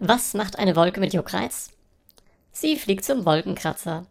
Was macht eine Wolke mit Juckreiz? Sie fliegt zum Wolkenkratzer.